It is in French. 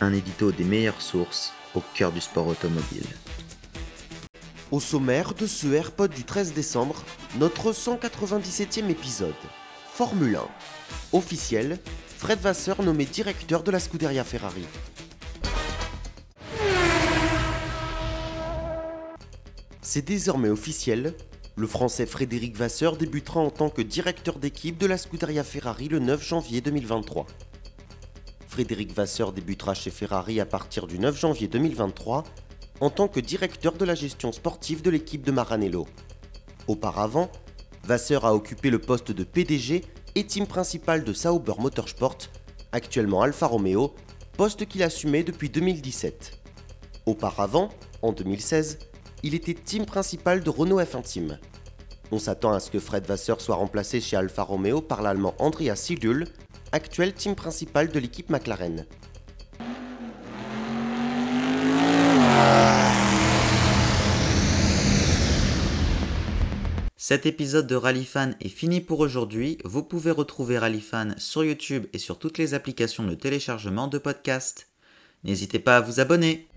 Un édito des meilleures sources au cœur du sport automobile. Au sommaire de ce AirPod du 13 décembre, notre 197e épisode. Formule 1. Officiel, Fred Vasseur nommé directeur de la Scuderia Ferrari. C'est désormais officiel, le Français Frédéric Vasseur débutera en tant que directeur d'équipe de la Scuderia Ferrari le 9 janvier 2023. Frédéric Vasseur débutera chez Ferrari à partir du 9 janvier 2023 en tant que directeur de la gestion sportive de l'équipe de Maranello. Auparavant, Vasseur a occupé le poste de PDG et team principal de Sauber Motorsport, actuellement Alfa Romeo, poste qu'il assumait depuis 2017. Auparavant, en 2016, il était team principal de Renault F1 Team. On s'attend à ce que Fred Vasseur soit remplacé chez Alfa Romeo par l'allemand Andrea Seidel, actuel team principal de l'équipe McLaren. Cet épisode de Rallyfan est fini pour aujourd'hui. Vous pouvez retrouver Rallyfan sur YouTube et sur toutes les applications de téléchargement de podcasts. N'hésitez pas à vous abonner.